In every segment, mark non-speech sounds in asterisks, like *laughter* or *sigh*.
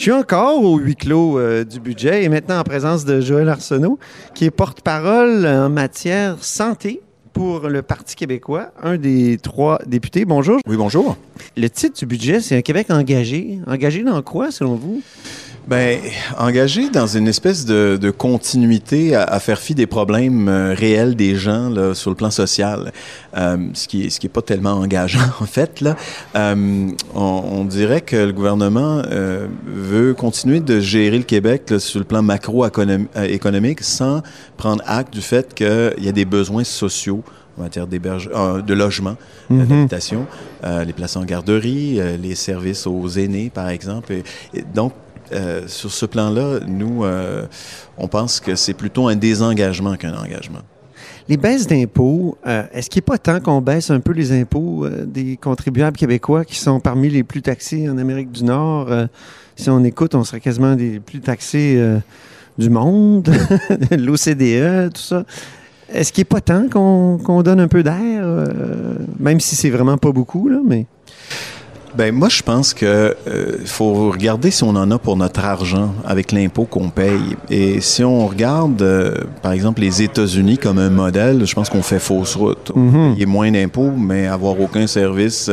Je suis encore au huis clos euh, du budget et maintenant en présence de Joël Arsenault, qui est porte-parole en matière santé pour le Parti québécois, un des trois députés. Bonjour. Oui, bonjour. Le titre du budget, c'est un Québec engagé. Engagé dans quoi, selon vous? Ben, engagé dans une espèce de, de continuité à, à, faire fi des problèmes euh, réels des gens là, sur le plan social, euh, ce qui est, ce qui est pas tellement engageant *laughs* en fait là. Euh, on, on, dirait que le gouvernement veut continuer de gérer le Québec là, sur le plan macroéconomique sans prendre acte du fait qu'il y a des besoins sociaux en matière euh, de logement, mm -hmm. d'habitation, euh, les places en garderie, euh, les services aux aînés, par exemple. Et, et donc, euh, sur ce plan-là, nous, euh, on pense que c'est plutôt un désengagement qu'un engagement. Les baisses d'impôts, euh, est-ce qu'il n'est pas temps qu'on baisse un peu les impôts des contribuables québécois qui sont parmi les plus taxés en Amérique du Nord? si on écoute, on serait quasiment des plus taxés du monde, *laughs* l'OCDE, tout ça. Est-ce qu'il n'est pas temps qu'on qu donne un peu d'air, même si c'est vraiment pas beaucoup, là, mais... Ben moi, je pense que euh, faut regarder si on en a pour notre argent avec l'impôt qu'on paye. Et si on regarde, euh, par exemple, les États-Unis comme un modèle, je pense qu'on fait fausse route. Mm -hmm. Il y a moins d'impôts, mais avoir aucun service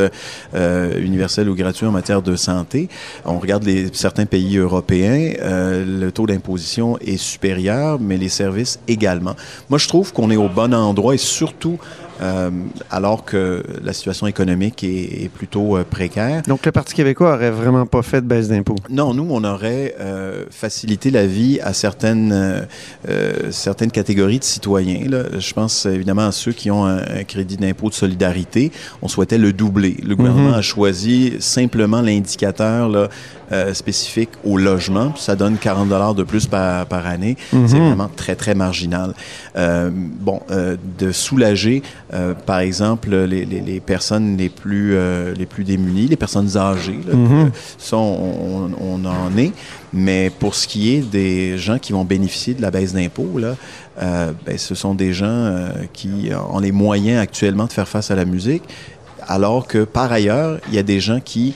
euh, universel ou gratuit en matière de santé. On regarde les, certains pays européens, le taux d'imposition est supérieur, mais les services également. Moi, je trouve qu'on est au bon endroit et surtout euh, alors que la situation économique est, est plutôt euh, précaire. Donc le Parti québécois aurait vraiment pas fait de baisse d'impôts? Non, nous, on aurait euh, facilité la vie à certaines, euh, certaines catégories de citoyens. Là. Je pense évidemment à ceux qui ont un, un crédit d'impôt de solidarité. On souhaitait le doubler. Le gouvernement mm -hmm. a choisi simplement l'indicateur euh, spécifique au logement. Ça donne 40 dollars de plus par, par année. Mm -hmm. C'est vraiment très, très marginal. Euh, bon, euh, de soulager, euh, par exemple, les, les, les, personnes les plus, euh, les plus démunies, les personnes âgées. Là, mm -hmm. Ça, on, on, en est. Mais pour ce qui est des gens qui vont bénéficier de la baisse d'impôts, là, euh, ben, ce sont des gens qui ont les moyens actuellement de faire face à la musique, alors que par ailleurs, il y a des gens qui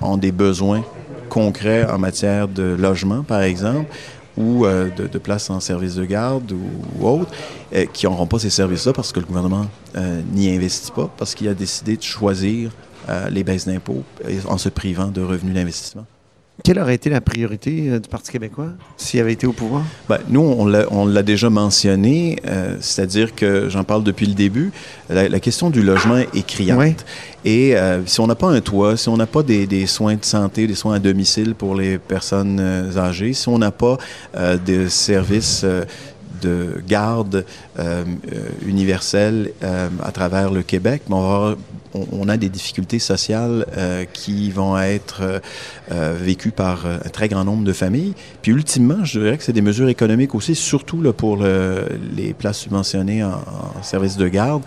ont des besoins concrets en matière de logement, par exemple, ou euh, de, de place en service de garde ou, ou autre, euh, qui n'auront pas ces services-là parce que le gouvernement euh, n'y investit pas, parce qu'il a décidé de choisir les baisses d'impôts en se privant de revenus d'investissement. Quelle aurait été la priorité euh, du Parti québécois s'il avait été au pouvoir? Ben, nous, on l'a déjà mentionné, euh, c'est-à-dire que j'en parle depuis le début, la, la, question du logement est criante. Oui. Et euh, si on n'a pas un toit, si on n'a pas des, des, soins de santé, des soins à domicile pour les personnes âgées, si on n'a pas de services de garde universelle à travers le Québec, avoir on, a des difficultés sociales euh, qui vont être euh, vécues par un très grand nombre de familles. Puis ultimement, je dirais que c'est des mesures économiques aussi, surtout là, pour le, les places subventionnées en, service de garde.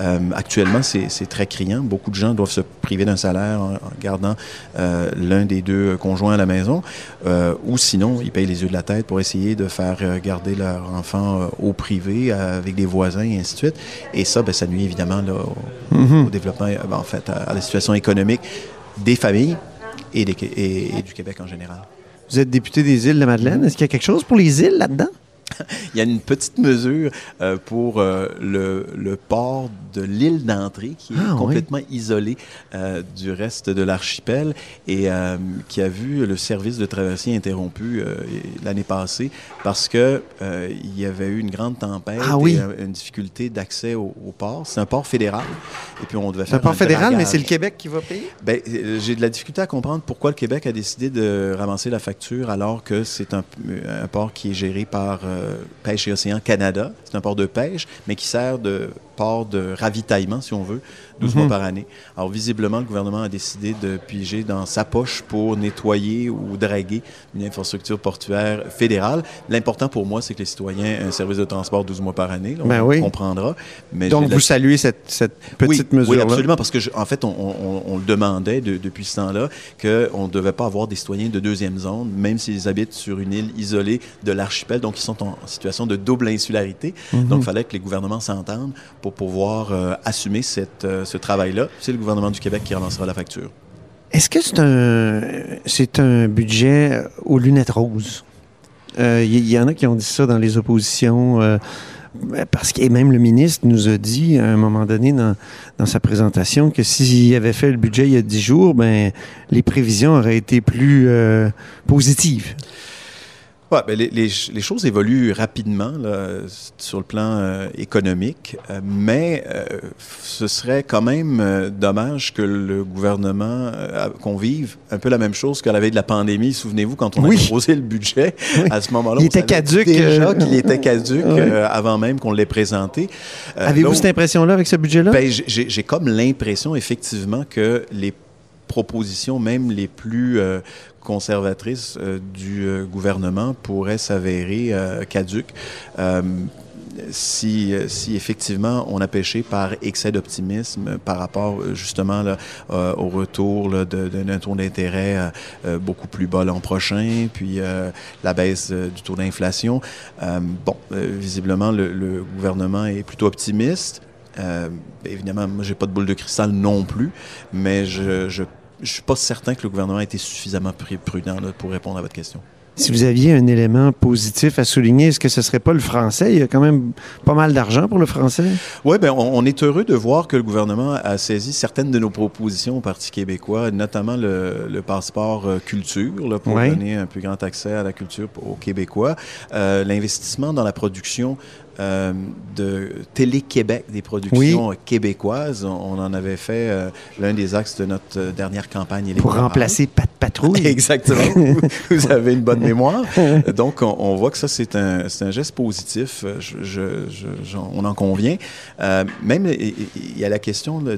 Euh, actuellement, c'est très criant. Beaucoup de gens doivent se priver d'un salaire en, en gardant l'un des deux conjoints à la maison, ou sinon, ils payent les yeux de la tête pour essayer de faire garder leur enfant au privé avec des voisins et ainsi de suite. Et ça, ben, ça nuit évidemment là, au, mm -hmm. au développement en fait, à la situation économique des familles et, des, et, et du Québec en général. Vous êtes député des îles de Madeleine. Est-ce qu'il y a quelque chose pour les îles là-dedans? *laughs* Il y a une petite mesure euh, pour euh, le, le, port de l'île d'entrée qui est ah, complètement oui. isolé euh, du reste de l'archipel et qui a vu le service de traversier interrompu l'année passée parce que il y avait eu une grande tempête ah, oui. et une difficulté d'accès au, au, port. C'est un port fédéral et puis on devait faire un port fédéral, mais c'est le Québec qui va payer? Ben, j'ai de la difficulté à comprendre pourquoi le Québec a décidé de ramasser la facture alors que c'est un, un, port qui est géré par Pêche et Océan Canada. C'est un port de pêche, mais qui sert de port de ravitaillement, si on veut, 12 mm -hmm. mois par année. Alors, visiblement, le gouvernement a décidé de piger dans sa poche pour nettoyer ou draguer une infrastructure portuaire fédérale. L'important pour moi, c'est que les citoyens aient un service de transport 12 mois par année. Là, ben on oui. comprendra. Mais Donc, vous la... saluez cette, cette petite oui, mesure Oui, absolument, parce que, je, en fait, on, on, on, le demandait de, depuis ce temps-là qu'on ne devait pas avoir des citoyens de deuxième zone, même s'ils habitent sur une île isolée de l'archipel. Donc, ils sont en situation de double insularité. Mm -hmm. Donc, il fallait que les gouvernements s'entendent pour pouvoir euh, assumer cette, euh, ce travail-là. C'est le gouvernement du Québec qui relancera la facture. Est-ce que c'est un, c'est un budget aux lunettes roses? Il euh, y, en a qui ont dit ça dans les oppositions. Euh, parce que même le ministre nous a dit à un moment donné dans, dans sa présentation que s'il avait fait le budget il y a dix jours, ben les prévisions auraient été plus euh, positives. Ouais, ben les, les, les, choses évoluent rapidement là, sur le plan euh, économique, euh, mais euh, ce serait quand même dommage que le gouvernement, qu'on vive un peu la même chose qu'à la veille de la pandémie. Souvenez-vous, quand on a proposé le budget, à ce moment-là, il était caduque. Déjà qu'il était caduque avant même qu'on l'ait présenté. Avez-vous cette impression-là avec ce budget-là? Ben, J'ai comme l'impression, effectivement, que les propositions, même les plus conservatrices euh, du euh, gouvernement pourraient s'avérer euh, caduques si, si effectivement on a péché par excès d'optimisme par rapport justement au retour d'un taux d'intérêt beaucoup plus bas l'an prochain, puis la baisse du taux d'inflation. bon, visiblement, le, le, gouvernement est plutôt optimiste. évidemment, moi, j'ai pas de boule de cristal non plus, mais je, je je suis pas certain que le gouvernement a été suffisamment prudent pour répondre à votre question. Si vous aviez un élément positif à souligner, est-ce que ce serait pas le français? Il y a quand même pas mal d'argent pour le français. Oui, ben on, est heureux de voir que le gouvernement a saisi certaines de nos propositions au Parti québécois, notamment le, passeport euh, culture, là, pour donner un plus grand accès à la culture aux Québécois. Euh, l'investissement dans la production euh, de Télé-Québec, des productions québécoises. On, en avait fait euh, l'un des axes de notre euh, dernière campagne Pour remplacer Pat Patrouille. *laughs* Exactement. *laughs* vous avez une bonne mémoire. *laughs* Donc, on, voit que ça, c'est un, un, geste positif. Je, on en convient. même, il y a la question de,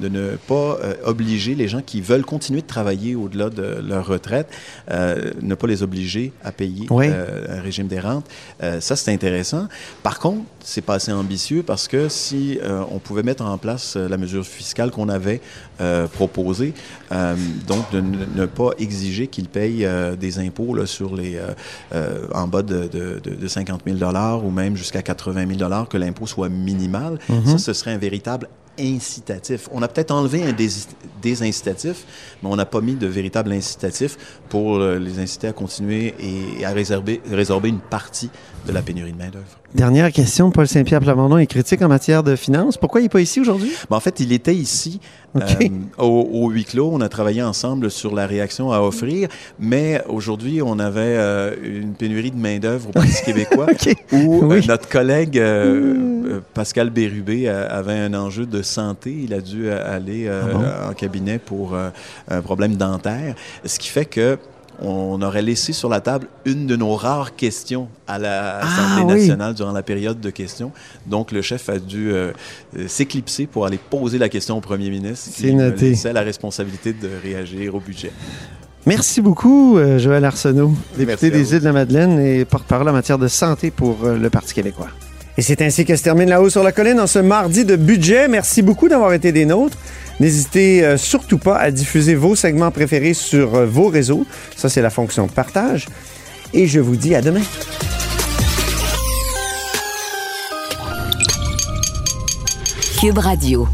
de ne pas obliger les gens qui veulent continuer de travailler au-delà de leur retraite, ne pas les obliger à payer un régime des rentes. ça, c'est intéressant. Par contre, c'est pas assez ambitieux parce que si euh, on pouvait mettre en place euh, la mesure fiscale qu'on avait euh, proposée, donc de ne pas exiger qu'ils payent des impôts là, sur les en bas de, de, de, 50 000 dollars ou même jusqu'à 80 000 dollars, que l'impôt soit minimal, mm-hmm. ça, ce serait un véritable incitatif. On a peut-être enlevé un des, incitatifs, mais on n'a pas mis de véritable incitatif pour les inciter à continuer et à réserver, résorber une partie de la pénurie de main-d'œuvre. Dernière question, Paul Saint-Pierre Plamondon est critique en matière de finances. Pourquoi il n'est pas ici aujourd'hui? Ben, en fait, il était ici euh, au, huis clos. On a travaillé ensemble sur la réaction à offrir, mais aujourd'hui, on avait euh, une pénurie de main-d'œuvre au Parti *laughs* québécois où euh, notre collègue hmm. Pascal Bérubé avait un enjeu de santé. Il a dû aller ah en cabinet pour un problème dentaire, ce qui fait que on aurait laissé sur la table une de nos rares questions à l'Assemblée ah, nationale durant la période de questions. Donc, le chef a dû euh, euh, s'éclipser pour aller poser la question au premier ministre. C'est noté. C'est la responsabilité de réagir au budget. Merci beaucoup, euh, Joël Arsenault, député des Îles-de-la-Madeleine et porte-parole en matière de santé pour le Parti québécois. Et c'est ainsi que se termine La Haut sur la Colline en ce mardi de budget. Merci beaucoup d'avoir été des nôtres. N'hésitez euh, surtout pas à diffuser vos segments préférés sur euh, vos réseaux. Ça, c'est la fonction partage. Et je vous dis à demain. Cube Radio.